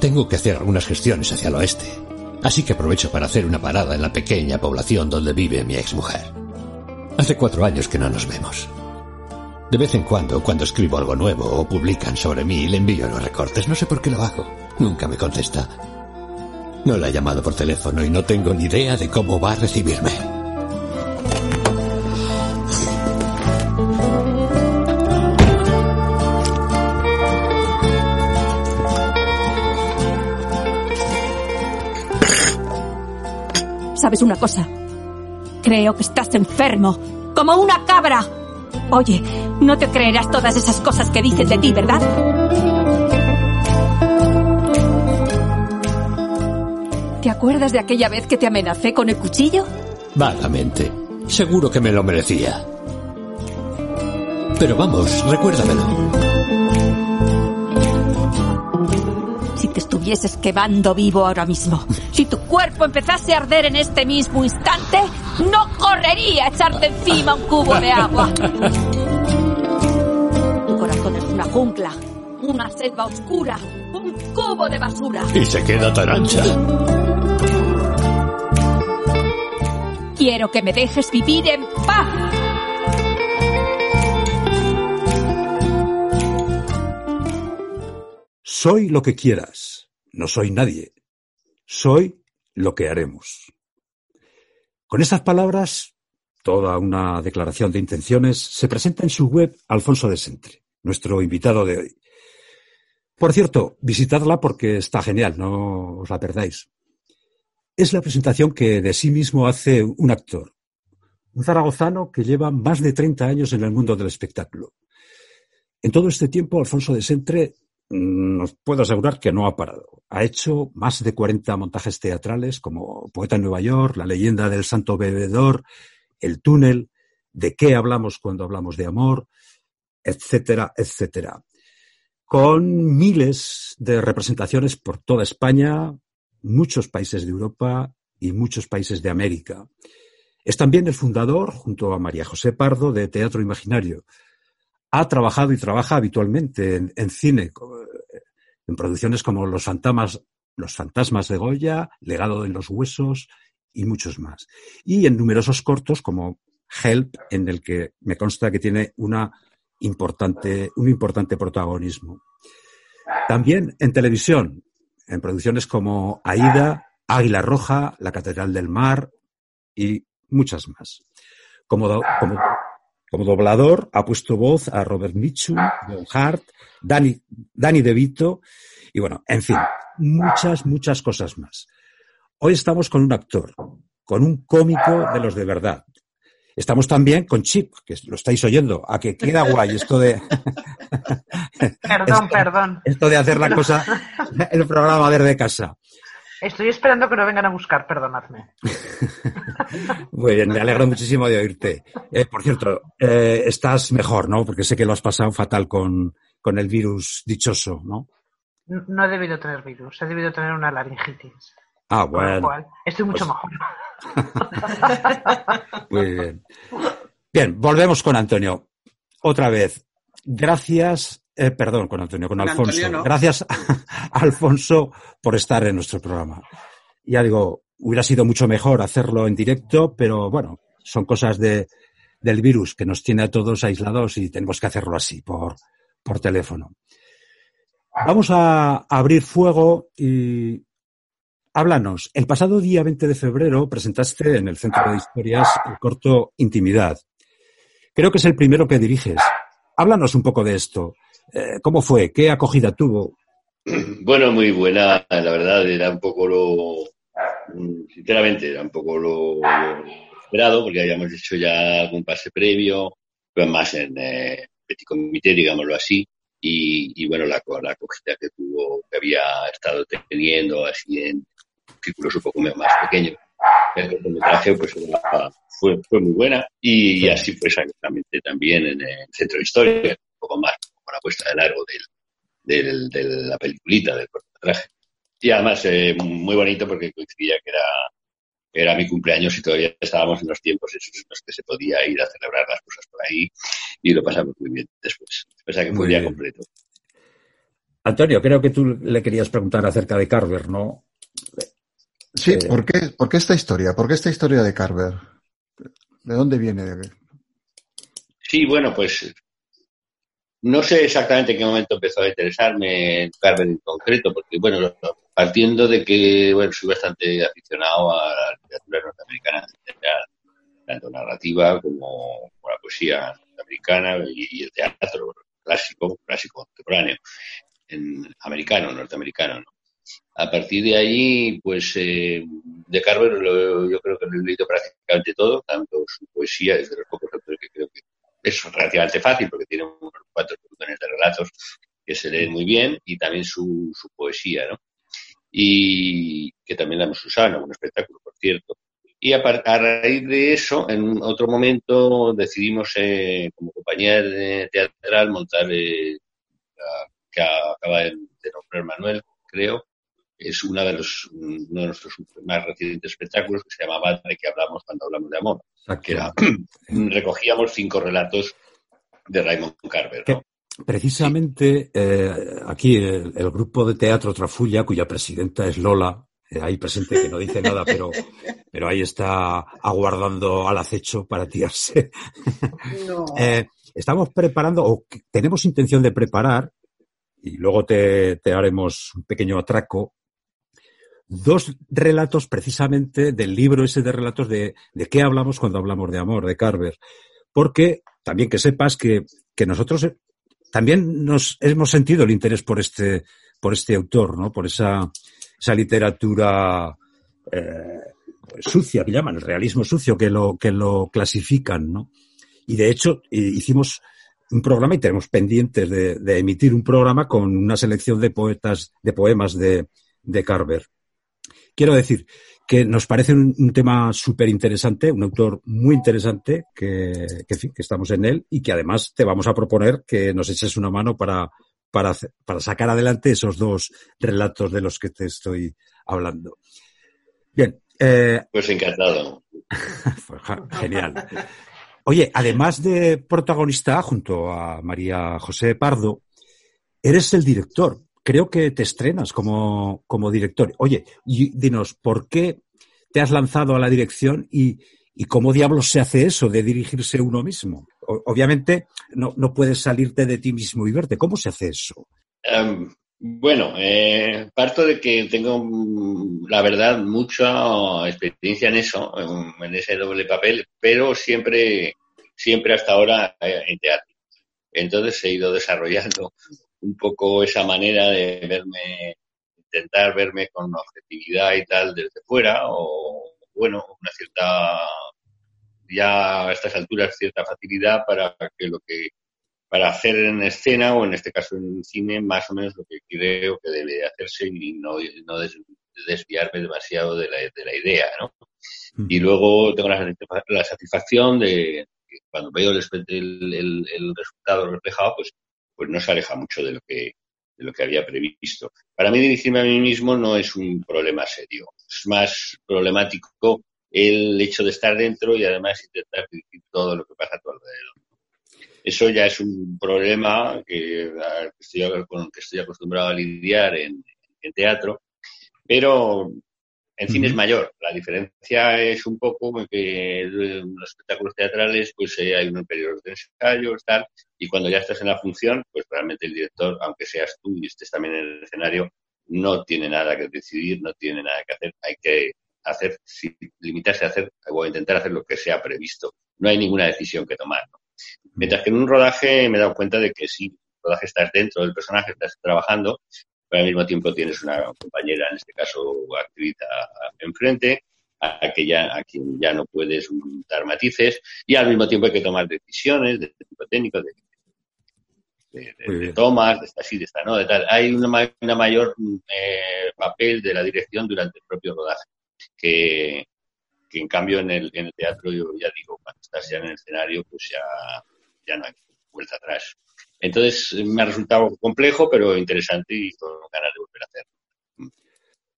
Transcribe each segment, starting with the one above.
Tengo que hacer algunas gestiones hacia el oeste, así que aprovecho para hacer una parada en la pequeña población donde vive mi exmujer. Hace cuatro años que no nos vemos. De vez en cuando, cuando escribo algo nuevo o publican sobre mí, le envío los recortes. No sé por qué lo hago. Nunca me contesta. No la he llamado por teléfono y no tengo ni idea de cómo va a recibirme. ¿Sabes una cosa? Creo que estás enfermo, como una cabra. Oye, no te creerás todas esas cosas que dicen de ti, ¿verdad? ¿Te acuerdas de aquella vez que te amenacé con el cuchillo? Vagamente. Seguro que me lo merecía. Pero vamos, recuérdamelo. Si te estuvieses quemando vivo ahora mismo, cuerpo empezase a arder en este mismo instante, no correría a echarte encima un cubo de agua. Tu corazón es una jungla, una selva oscura, un cubo de basura. Y se queda tan ancha. Quiero que me dejes vivir en paz. Soy lo que quieras. No soy nadie. Soy lo que haremos. Con estas palabras, toda una declaración de intenciones, se presenta en su web Alfonso de Sentre, nuestro invitado de hoy. Por cierto, visitadla porque está genial, no os la perdáis. Es la presentación que de sí mismo hace un actor, un zaragozano que lleva más de 30 años en el mundo del espectáculo. En todo este tiempo, Alfonso de Sentre mm, os puedo asegurar que no ha parado. Ha hecho más de 40 montajes teatrales como Poeta en Nueva York, La leyenda del santo bebedor, El túnel, De qué hablamos cuando hablamos de amor, etcétera, etcétera. Con miles de representaciones por toda España, muchos países de Europa y muchos países de América. Es también el fundador, junto a María José Pardo, de Teatro Imaginario. Ha trabajado y trabaja habitualmente en, en cine, en producciones como Los fantasmas, Los fantasmas de Goya, Legado de los huesos y muchos más. Y en numerosos cortos como Help, en el que me consta que tiene una importante, un importante protagonismo. También en televisión, en producciones como Aida, Águila Roja, La Catedral del Mar y muchas más. Como, como, como, doblador ha puesto voz a Robert Mitchum, John Hart, Danny, Danny DeVito y bueno, en fin, muchas, muchas cosas más. Hoy estamos con un actor, con un cómico de los de verdad. Estamos también con Chip, que lo estáis oyendo, a que queda guay esto de... perdón, perdón. Esto de hacer la cosa, el programa de casa. Estoy esperando que no vengan a buscar, perdonadme. Muy bien, me alegro muchísimo de oírte. Eh, por cierto, eh, estás mejor, ¿no? Porque sé que lo has pasado fatal con, con el virus dichoso, ¿no? No he debido tener virus, he debido tener una laringitis. Ah, bueno. Cual, estoy mucho pues... mejor. Muy bien. Bien, volvemos con Antonio. Otra vez, gracias, eh, perdón, con Antonio, con Alfonso. Antonio, ¿no? Gracias, Alfonso, por estar en nuestro programa. Ya digo, hubiera sido mucho mejor hacerlo en directo, pero bueno, son cosas de, del virus que nos tiene a todos aislados y tenemos que hacerlo así, por, por teléfono. Vamos a abrir fuego y háblanos. El pasado día 20 de febrero presentaste en el Centro de Historias el corto Intimidad. Creo que es el primero que diriges. Háblanos un poco de esto. Eh, ¿Cómo fue? ¿Qué acogida tuvo? Bueno, muy buena. La verdad, era un poco lo. Sinceramente, era un poco lo, lo esperado, porque habíamos hecho ya un pase previo, pues más en eh, petit comité, digámoslo así. y, bueno, la, la acogida que tuvo, que había estado teniendo así en círculos un poco más pequeños. El cortometraje pues fue, fue muy buena y, así fue exactamente también en el Centro de Historia, un poco más con la puesta de largo del, del, de la peliculita del cortometraje. Y además eh, muy bonito porque coincidía que era era mi cumpleaños y todavía estábamos en los tiempos en los que se podía ir a celebrar las cosas por ahí y lo pasamos muy bien después. O sea que fue un día completo. Antonio, creo que tú le querías preguntar acerca de Carver, ¿no? Sí, eh, ¿por, qué, ¿por qué esta historia? ¿Por qué esta historia de Carver? ¿De dónde viene? Sí, bueno, pues no sé exactamente en qué momento empezó a interesarme Carver en concreto, porque, bueno, partiendo de que, bueno, soy bastante aficionado a la literatura norteamericana tanto narrativa como, la poesía norteamericana y, el teatro clásico, clásico contemporáneo, en americano, norteamericano, A partir de ahí, pues, eh, de Carver yo creo que lo he leído prácticamente todo, tanto su poesía, desde los pocos autores que creo que es relativamente fácil porque tiene cuatro volúmenes de relatos que se leen muy bien y también su, su poesía, ¿no? Y que también la hemos usado algún espectáculo, por cierto. Y a, raíz de eso, en otro momento decidimos, eh, como compañía teatral, montar, eh, que acaba de, nombrar Manuel, creo, es una de los, uno de nuestros más recientes espectáculos que se llamaba De que hablamos cuando hablamos de amor. Que era, recogíamos cinco relatos de Raymond Carver. Precisamente eh, aquí el, grupo de teatro Trafulla, cuya presidenta es Lola, eh, ahí presente que no dice nada, pero, pero ahí está aguardando al acecho para tirarse. Eh, estamos preparando, o tenemos intención de preparar, y luego te, te haremos un pequeño atraco, dos relatos precisamente del libro ese de relatos de, de qué hablamos cuando hablamos de amor, de Carver. Porque también que sepas que, que nosotros eh, también nos hemos sentido el interés por este, por este autor, ¿no? Por esa, esa literatura eh, sucia que llaman, el realismo sucio, que lo, que lo clasifican, ¿no? Y de hecho, hicimos un programa y tenemos pendientes de, de, emitir un programa con una selección de poetas, de poemas de, de Carver. Quiero decir que nos parece un, tema súper interesante, un autor muy interesante, que, que, estamos en él y que además te vamos a proponer que nos eches una mano para, para, para sacar adelante esos dos relatos de los que te estoy hablando. Bien. Eh, pues encantado. Pues genial. Oye, además de protagonista junto a María José Pardo, eres el director creo que te estrenas como, como director. Oye, dinos, ¿por qué te has lanzado a la dirección y, y cómo diablos se hace eso de dirigirse uno mismo? obviamente no, no, puedes salirte de ti mismo y verte. ¿Cómo se hace eso? Em, bueno, eh, parto de que tengo, la verdad, mucha experiencia en eso, en, ese doble papel, pero siempre, siempre hasta ahora eh, en teatro. Entonces he ido desarrollando un poco esa manera de verme, intentar verme con objetividad y tal desde fuera, o bueno, una cierta, ya a estas alturas, cierta facilidad para que lo que, para hacer en escena o en este caso en cine, más o menos lo que creo que debe hacerse y no, no desviarme demasiado de la, de la idea, ¿no? Y luego tengo la, la satisfacción de que cuando veo el, el, el resultado reflejado, pues pues no se aleja mucho de lo que, de lo que había previsto. Para mí dirigirme a mí mismo no es un problema serio, es más problemático el hecho de estar dentro y además intentar dirigir todo lo que pasa a tu alrededor. Eso ya es un problema que, con el que estoy acostumbrado a lidiar en, en teatro, pero en cine es mayor. La diferencia es un poco que en los espectáculos teatrales pues eh, hay unos periodos de ensayo, tal, y cuando ya estás en la función, pues realmente el director, aunque seas tú y estés también en el escenario, no tiene nada que decidir, no tiene nada que hacer. Hay que hacer, limitarse a hacer o intentar hacer lo que sea previsto. No hay ninguna decisión que tomar. Mientras que en un rodaje me he dado cuenta de que si el rodaje estás dentro del personaje, estás trabajando, pero al mismo tiempo tienes una compañera, en este caso activista, enfrente, a, que ya, a quien ya no puedes dar matices, y al mismo tiempo hay que tomar decisiones de tipo técnico. de, tomas, de esta sí, de esta no, de tal. Hay una, mayor eh, papel de la dirección durante el propio rodaje, que, en cambio en el, en el teatro, yo ya digo, cuando estás ya en el escenario, pues ya, ya no hay vuelta atrás. Entonces me ha resultado complejo, pero interesante y con ganas de volver a hacerlo.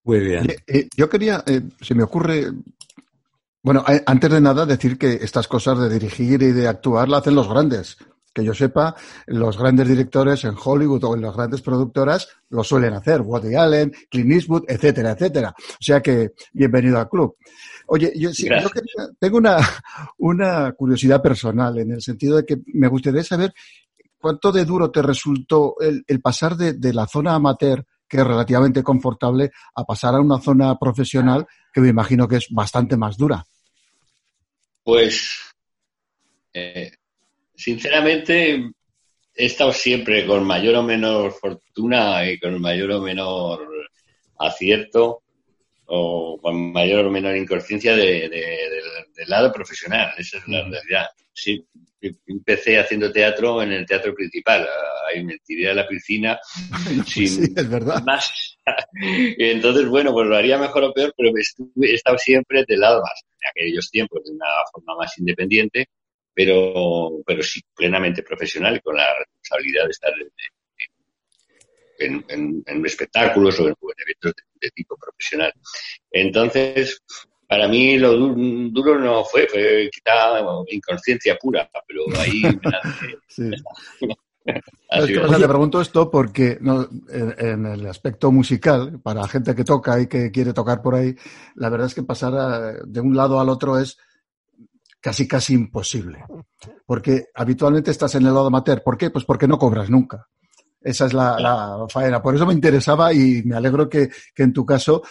Muy bien. Eh, yo quería, eh, se me ocurre, bueno, antes de nada decir que estas cosas de dirigir y de actuar la hacen los grandes que yo sepa, los grandes directores en Hollywood o en las grandes productoras lo suelen hacer, Woody Allen, Clint Eastwood, etcétera, etcétera. O sea que bienvenido al club. Oye, yo, tengo una, una curiosidad personal en el sentido de que me gustaría saber cuánto de duro te resultó el, pasar de, la zona amateur que es relativamente confortable a pasar a una zona profesional que me imagino que es bastante más dura. Pues eh, Sinceramente, he estado siempre con mayor o menor fortuna y con mayor o menor acierto o con mayor o menor inconsciencia de, del lado profesional. Esa es la realidad. Sí, empecé haciendo teatro en el teatro principal. Ahí me tiré a la piscina sin sí, es verdad. más. entonces, bueno, pues lo haría mejor o peor, pero he estado siempre del lado más, en aquellos tiempos, de una forma más independiente pero, pero sí plenamente profesional con la responsabilidad de estar en, en, espectáculos o en, eventos de, tipo profesional. Entonces, para mí lo duro no fue, fue quizá inconsciencia pura, pero ahí me te pregunto esto porque en, el aspecto musical, para gente que toca y que quiere tocar por ahí, la verdad es que pasar de un lado al otro es casi casi imposible. Porque habitualmente estás en el lado amateur. ¿Por qué? Pues porque no cobras nunca. Esa es la, faena. Por eso me interesaba y me alegro que, en tu caso,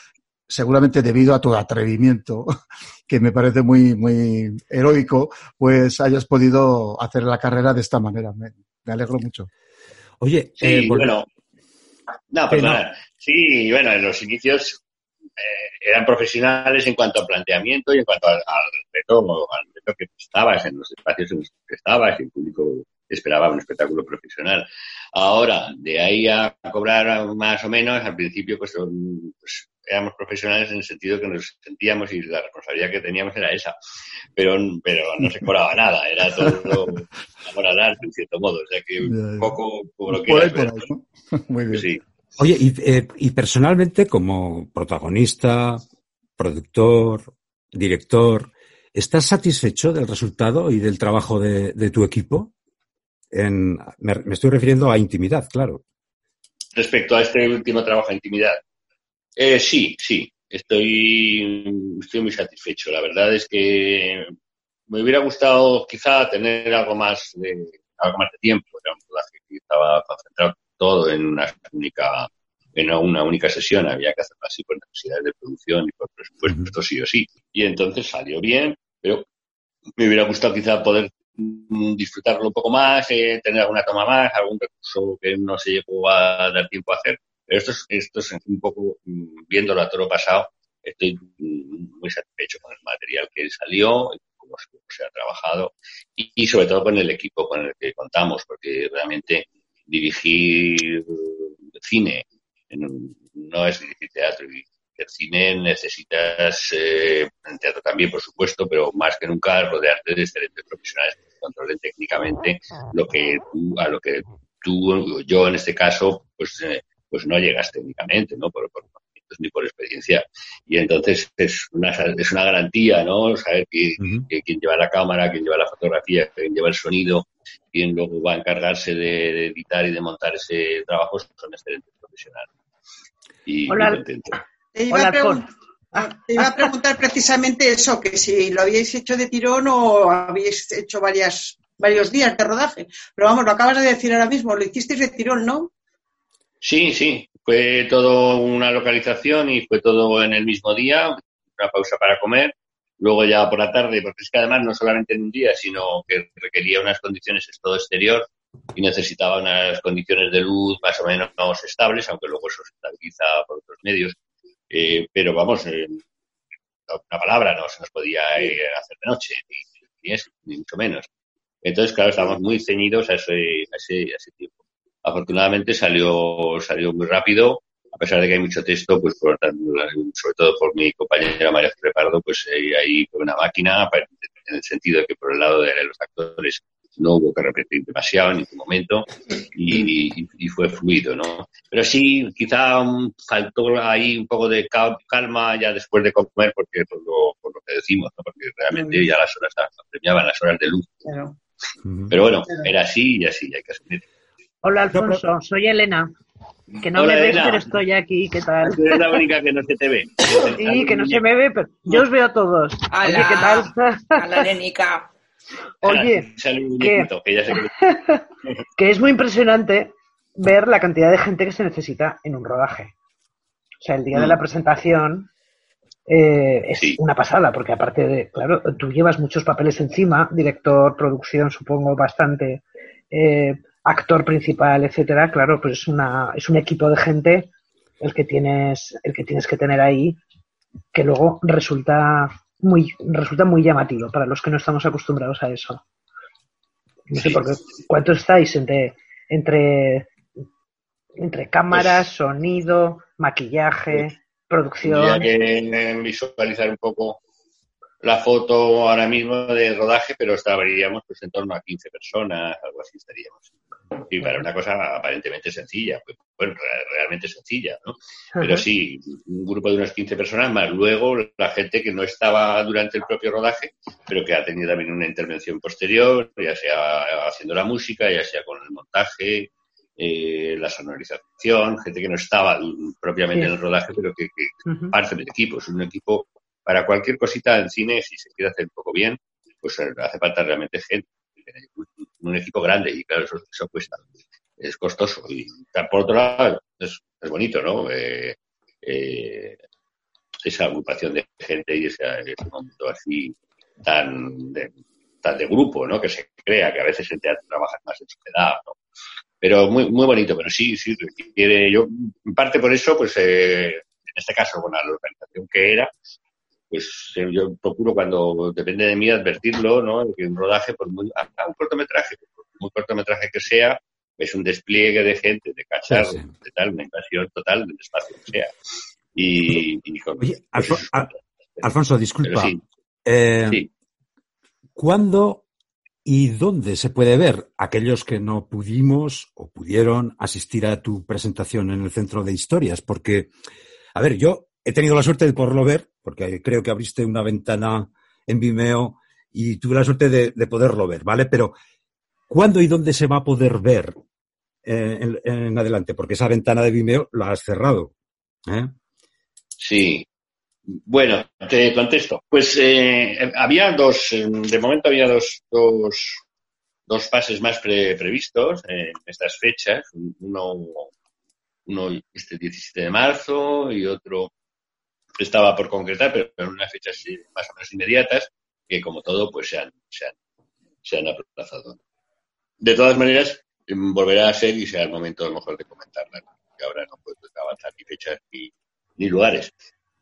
seguramente debido a tu atrevimiento, que me parece muy, muy heroico, pues hayas podido hacer la carrera de esta manera. Me, alegro mucho. Oye, sí, eh, bueno, no, perdona. Sí, bueno, en los inicios eh, eran profesionales en cuanto a planteamiento y en cuanto al, reto, al reto que estabas, en los espacios en los que estabas y el público esperaba un espectáculo profesional. Ahora, de ahí a cobrar más o menos, al principio pues, pues, éramos profesionales en el sentido que nos sentíamos y la responsabilidad que teníamos era esa. Pero, pero no se cobraba nada, era todo amor al arte, en cierto modo. O sea que un poco como lo que Muy bien. Sí. Oye, eh, y, personalmente, como protagonista, productor, director, ¿estás satisfecho del resultado y del trabajo de, tu equipo? Me, estoy refiriendo a intimidad, claro. Respecto a este último trabajo de intimidad, eh, sí, sí, estoy, estoy muy satisfecho. La verdad es que me hubiera gustado quizá tener algo más de, algo más de tiempo. Era un que estaba concentrado todo en una única en una única sesión, había que hacerlo así por necesidades de producción y por presupuesto, sí o sí. Y entonces salió bien, pero me hubiera gustado quizá poder disfrutarlo un poco más, eh, tener alguna toma más, algún recurso que no se llegó a dar tiempo a hacer. Pero esto es, esto es un poco, mm, viéndolo a todo lo pasado, estoy mm, muy satisfecho con el material que salió, cómo se ha trabajado y sobre todo con el equipo con el que contamos, porque realmente dirigir cine no es dirigir teatro y el cine necesitas eh, en teatro también por supuesto pero más que nunca rodearte de excelentes profesionales que controlen técnicamente lo que tú, a lo que tú yo en este caso pues eh, pues no llegas técnicamente no por, por ni por experiencia. Y entonces es una es una garantía no saber que, que, quien lleva la cámara quien lleva la fotografía quien lleva el sonido quien luego va a encargarse de, editar y de montar ese trabajo son excelentes profesionales. Y Hola. Te iba, a preguntar precisamente eso, que si lo habíais hecho de tirón o habéis hecho varias, varios días de rodaje. Pero vamos, lo acabas de decir ahora mismo, lo hicisteis de tirón, ¿no? Sí, sí, fue todo una localización y fue todo en el mismo día, una pausa para comer luego ya por la tarde, porque es que además no solamente en un día, sino que requería unas condiciones todo exterior y necesitaba unas condiciones de luz más o menos estables, aunque luego eso se estabiliza por otros medios. Eh, pero vamos, eh, una palabra, no se nos podía eh, hacer de noche, ni, eso, ni mucho menos. Entonces, claro, estábamos muy ceñidos a ese, a ese, a ese tiempo. afortunadamente salió, salió muy rápido, a pesar de que hay mucho texto, pues por, sobre todo por mi compañera María Repardo, pues eh, ahí fue una máquina, en el sentido de que por el lado de los actores no hubo que repetir demasiado en ningún momento y, fue fluido, ¿no? Pero sí, quizá faltó ahí un poco de calma ya después de comer, porque por lo, por lo que decimos, ¿no? Porque realmente ya las horas premiaban las horas de luz. Pero bueno, era así y así, hay que asumir. Hola Alfonso, soy Elena. Que no me ves, pero estoy aquí. ¿Qué tal? eres la única que no se te ve. Sí, que no se me ve, pero yo os veo a todos. Oye, ¿qué tal? A la Lenica. Oye, que, es muy impresionante ver la cantidad de gente que se necesita en un rodaje. O sea, el día de la mm. presentación eh, es una pasada, porque aparte de, claro, tú llevas muchos papeles encima, director, producción, supongo, bastante, eh, actor principal, etcétera, claro, pues es una, es un equipo de gente el que tienes, el que tienes que tener ahí, que luego resulta muy, resulta muy llamativo para los que no estamos acostumbrados a eso. No sé por qué. ¿Cuánto estáis entre, entre, entre cámaras, pues sonido, maquillaje, producción? que visualizar un poco la foto ahora mismo de rodaje, pero estaríamos pues en torno a 15 personas, algo así estaríamos. Y para una cosa aparentemente sencilla, pues, bueno, realmente sencilla, ¿no? Pero sí, un grupo de unas 15 personas, más luego la gente que no estaba durante el propio rodaje, pero que ha tenido también una intervención posterior, ya sea haciendo la música, ya sea con el montaje, eh, la sonorización, gente que no estaba propiamente en el rodaje, pero que, parte del equipo. Es un equipo para cualquier cosita en cine, si se quiere hacer un poco bien, pues hace falta realmente gente un equipo grande y claro, eso, cuesta, es costoso. Y por otro lado, es, bonito, ¿no? Eh, eh, esa agrupación de gente y ese, momento así tan de, tan de grupo, ¿no? Que se crea, que a veces en teatro trabaja más en sociedad, ¿no? Pero muy, muy bonito, pero sí, sí, requiere, yo, en parte por eso, pues, eh, en este caso, con la organización que era, pues eh, yo procuro cuando depende de mí advertirlo, ¿no? Que un rodaje, por muy, un cortometraje, por muy cortometraje que sea, es un despliegue de gente, de cachar, de tal, una invasión total del espacio que sea. Y, Oye, Alfonso, disculpa. Eh, ¿Cuándo y dónde se puede ver aquellos que no pudimos o pudieron asistir a tu presentación en el Centro de Historias? Porque, a ver, yo he tenido la suerte de poderlo ver, porque creo que abriste una ventana en Vimeo y tuve la suerte de, poderlo ver, ¿vale? Pero, ¿cuándo y dónde se va a poder ver eh, en, adelante? Porque esa ventana de Vimeo la has cerrado. ¿eh? Sí. Bueno, te contesto. Pues eh, había dos, de momento había dos, dos, dos fases más previstos en estas fechas. Uno, uno este 17 de marzo y otro estaba por concretar, pero en unas fechas más o menos inmediatas, que como todo, pues se han, se han, se han aplazado. De todas maneras, volverá a ser y será el momento a lo mejor de comentarla, que ahora no puedo avanzar ni fechas ni, ni lugares.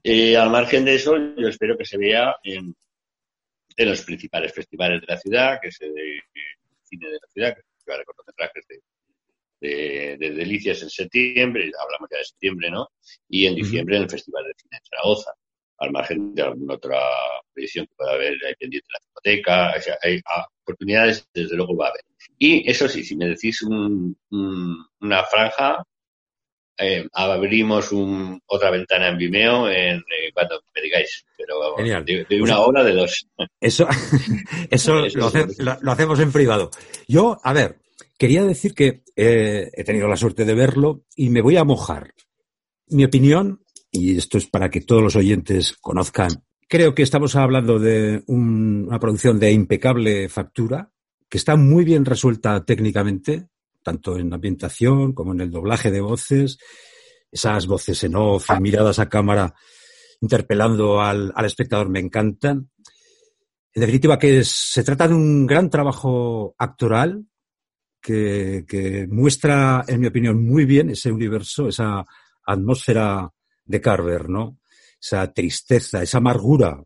Eh, al margen de eso, yo espero que se vea en, en los principales festivales de la ciudad, que es el cine de la ciudad, que es el cortometrajes de, de, Delicias en septiembre, hablamos ya de septiembre, ¿no? Y en diciembre en el Festival de Cine de Zaragoza, al margen de alguna otra edición que pueda haber hay pendiente de la biblioteca, o sea, hay ah, oportunidades, desde luego va a haber. Y eso sí, si me decís una franja, eh, abrimos un, otra ventana en Vimeo en, eh, cuando me digáis, pero de, de, una hora, de dos. Eso, eso, lo, hacemos en privado. Yo, a ver, Quería decir que eh, he tenido la suerte de verlo y me voy a mojar. Mi opinión, y esto es para que todos los oyentes conozcan, creo que estamos hablando de una producción de impecable factura, que está muy bien resuelta técnicamente, tanto en ambientación como en el doblaje de voces, esas voces en off, miradas a cámara interpelando al, al espectador me encantan. En definitiva, que se trata de un gran trabajo actoral que, muestra, en mi opinión, muy bien ese universo, esa atmósfera de Carver, ¿no? Esa tristeza, esa amargura,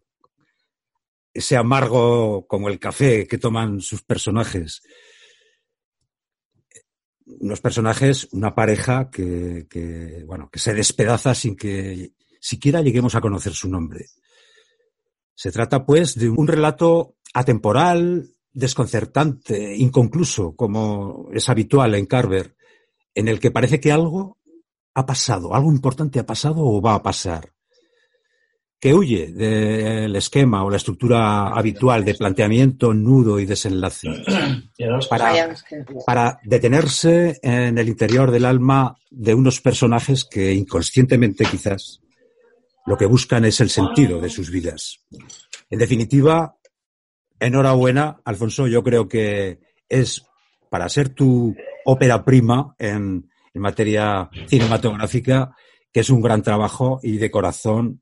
ese amargo como el café que toman sus personajes. unos personajes, una pareja que, que, bueno, que se despedaza sin que siquiera lleguemos a conocer su nombre. Se trata, pues, de un relato atemporal, desconcertante, inconcluso, como es habitual en Carver, en el que parece que algo ha pasado, algo importante ha pasado o va a pasar, que huye del esquema o la estructura habitual de planteamiento, nudo y desenlace, para, para detenerse en el interior del alma de unos personajes que inconscientemente quizás lo que buscan es el sentido de sus vidas. En definitiva, enhorabuena, Alfonso, yo creo que es para ser tu ópera prima en, en materia cinematográfica, que es un gran trabajo y de corazón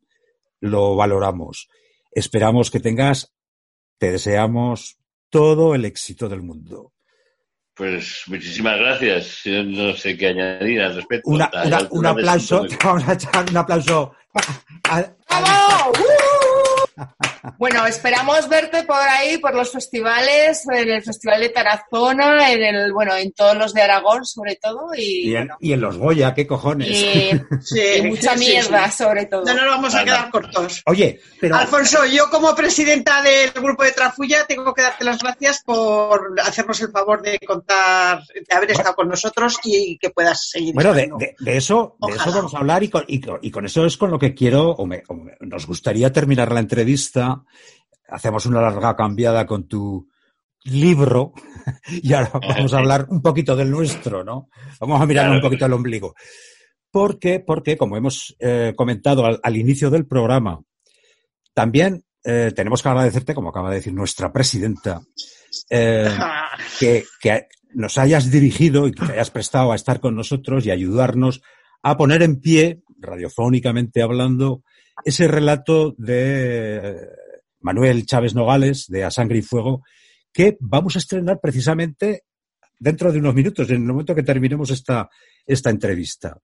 lo valoramos. Esperamos que tengas, te deseamos todo el éxito del mundo. Pues muchísimas gracias. Yo no sé qué añadir al respecto. un aplauso, vamos a echar un aplauso. Bueno, esperamos verte por ahí, por los festivales, en el Festival de Tarazona, en el, bueno, en todos los de Aragón, sobre todo. Y, en, los Goya, qué cojones. Y, mucha mierda, sobre todo. No nos vamos a quedar cortos. Oye, pero. Alfonso, yo como presidenta del grupo de Trafulla tengo que darte las gracias por hacernos el favor de contar, de haber estado con nosotros y que puedas seguir. Bueno, de, eso, de eso vamos a hablar y con, y con, eso es con lo que quiero, o, me, nos gustaría terminar la entrevista hacemos una larga cambiada con tu libro y ahora vamos a hablar un poquito del nuestro, ¿no? Vamos a mirar un poquito el ombligo. Porque, porque como hemos eh, comentado al, inicio del programa, también eh, tenemos que agradecerte, como acaba de decir nuestra presidenta, eh, que, que nos hayas dirigido y que te hayas prestado a estar con nosotros y ayudarnos a poner en pie, radiofónicamente hablando, ese relato de Manuel Chávez Nogales, de A Sangre y Fuego, que vamos a estrenar precisamente dentro de unos minutos, en el momento que terminemos esta, esta entrevista.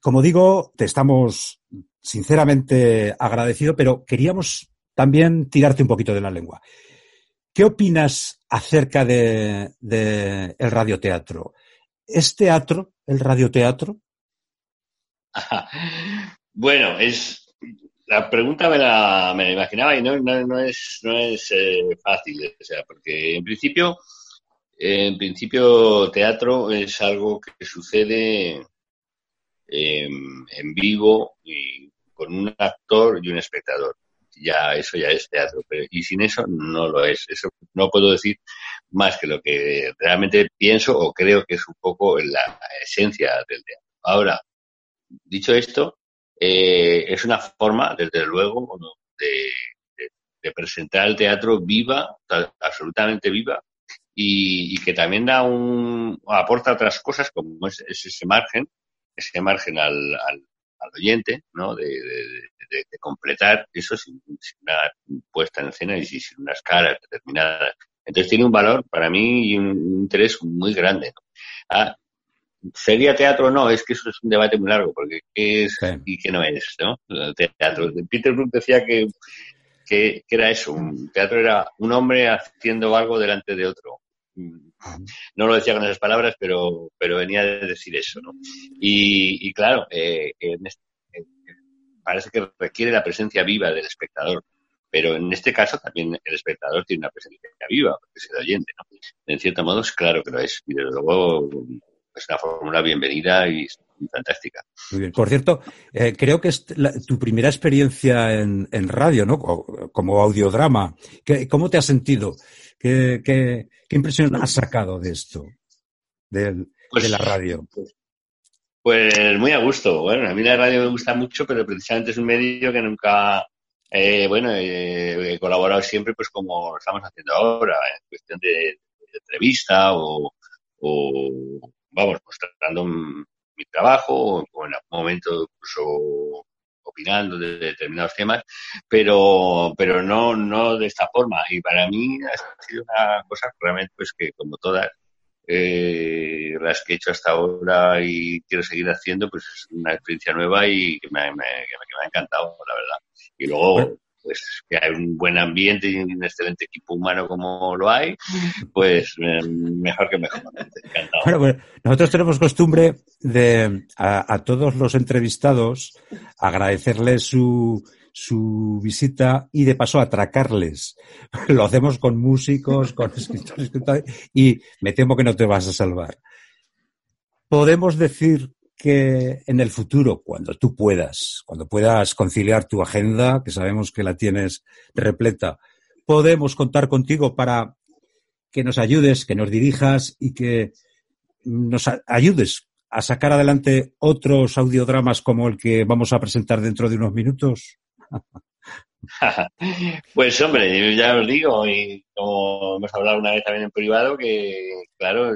Como digo, te estamos sinceramente agradecido, pero queríamos también tirarte un poquito de la lengua. ¿Qué opinas acerca de, de el radioteatro? ¿Es teatro el radioteatro? Bueno, es la pregunta me la, me imaginaba y no, no, es, no es eh, fácil, o sea, porque en principio, en principio teatro es algo que sucede en vivo y con un actor y un espectador. Ya eso ya es teatro, pero y sin eso no lo es. Eso no puedo decir más que lo que realmente pienso o creo que es un poco la esencia del teatro. Ahora, dicho esto, eh, es una forma, desde luego, de, presentar el teatro viva, absolutamente viva, y, que también da un, aporta otras cosas como es, ese margen, ese margen al, oyente, ¿no? De, completar eso sin, una puesta en escena y sin unas caras determinadas. Entonces tiene un valor para mí y un, interés muy grande. Ah, ¿Sería teatro o no? Es que eso es un debate muy largo, porque ¿qué es y qué no es? ¿no? teatro. Peter Brook decía que, que, era eso, un teatro era un hombre haciendo algo delante de otro. No lo decía con esas palabras, pero, pero venía de decir eso. ¿no? Y, y claro, eh, parece que requiere la presencia viva del espectador. Pero en este caso también el espectador tiene una presencia viva, porque es el oyente. ¿no? En cierto modo, es claro que lo es. Y desde luego es una fórmula bienvenida y fantástica. Muy bien. Por cierto, eh, creo que es tu primera experiencia en, radio, ¿no? como audiodrama. ¿Cómo te has sentido? ¿Qué, impresión has sacado de esto, de, pues, la radio? Pues, pues, muy a gusto. Bueno, a mí la radio me gusta mucho, pero precisamente es un medio que nunca, eh, bueno, eh, he colaborado siempre, pues como estamos haciendo ahora, en cuestión de, entrevista o vamos, mostrando mi trabajo o en algún momento incluso opinando de determinados temas, pero, pero no, no de esta forma. Y para mí ha sido una cosa realmente pues que como todas eh, las que he hecho hasta ahora y quiero seguir haciendo, pues es una experiencia nueva y que me, que me ha encantado, la verdad. Y luego pues que hay un buen ambiente y un excelente equipo humano como lo hay, pues eh, mejor que mejor. Bueno, pues nosotros tenemos costumbre de a, todos los entrevistados agradecerles su, su visita y de paso atracarles. Lo hacemos con músicos, con escritores, y me temo que no te vas a salvar. Podemos decir que en el futuro, cuando tú puedas, cuando puedas conciliar tu agenda, que sabemos que la tienes repleta, podemos contar contigo para que nos ayudes, que nos dirijas y que nos ayudes a sacar adelante otros audiodramas como el que vamos a presentar dentro de unos minutos? pues hombre, ya os digo, y como hemos hablado una vez también en privado, que claro,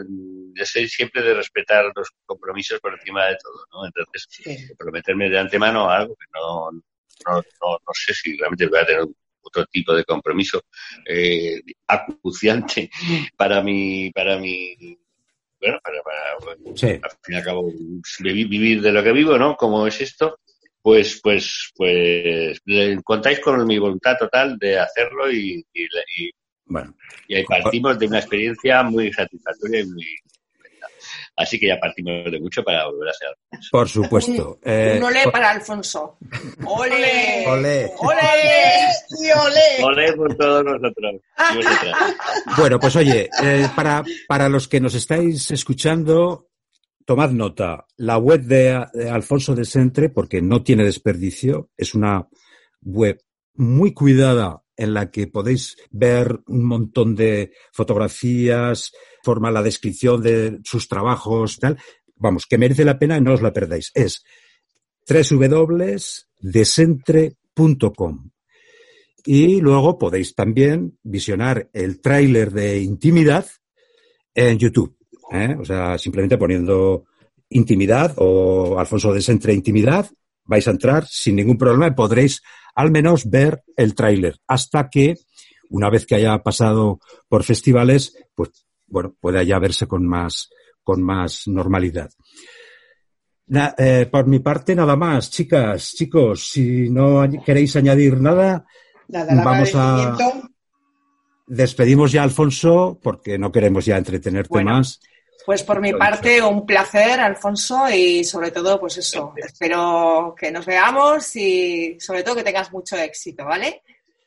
yo soy siempre de respetar los compromisos por encima de todo, ¿no? Entonces, prometerme de antemano algo que no, no, no, sé si realmente voy a tener otro tipo de compromiso eh, acuciante para mi, para mi bueno, para, para al fin y al cabo vivir de lo que vivo, ¿no? Como es esto, pues, pues, pues, contáis con mi voluntad total de hacerlo y, y, bueno, y ahí partimos de una experiencia muy satisfactoria y muy, Así que ya partimos de mucho para volver a ser. Por supuesto. Eh, un olé para Alfonso. ¡Ole! ¡Ole! ¡Ole! ¡Ole! ¡Ole por todos nosotros! bueno, pues oye, eh, para, para los que nos estáis escuchando, tomad nota. La web de, Alfonso de Sentre, porque no tiene desperdicio, es una web muy cuidada en la que podéis ver un montón de fotografías, forma la descripción de sus trabajos, tal. Vamos, que merece la pena y no os la perdáis. Es www.desentre.com. Y luego podéis también visionar el tráiler de Intimidad en YouTube. ¿Eh? O sea, simplemente poniendo Intimidad o Alfonso Desentre Intimidad, vais a entrar sin ningún problema y podréis al menos ver el tráiler hasta que, una vez que haya pasado por festivales, pues, bueno, pueda ya verse con más, con más normalidad. Eh, por mi parte, nada más, chicas, chicos, si no queréis añadir nada, vamos a... Despedimos ya a Alfonso porque no queremos ya entretenerte más. Pues por mi parte, un placer, Alfonso, y sobre todo, pues eso, espero que nos veamos y sobre todo que tengas mucho éxito, ¿vale?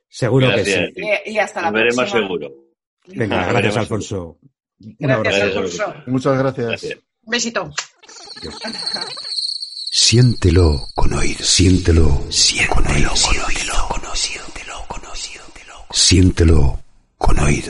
Seguro que sí. Y, hasta la próxima. Veremos seguro. Venga, gracias, Alfonso. Gracias, Alfonso. Muchas gracias. Un besito. Siéntelo con oír, siéntelo, siéntelo con oír, siéntelo con oír, siéntelo con oír, siéntelo con oír.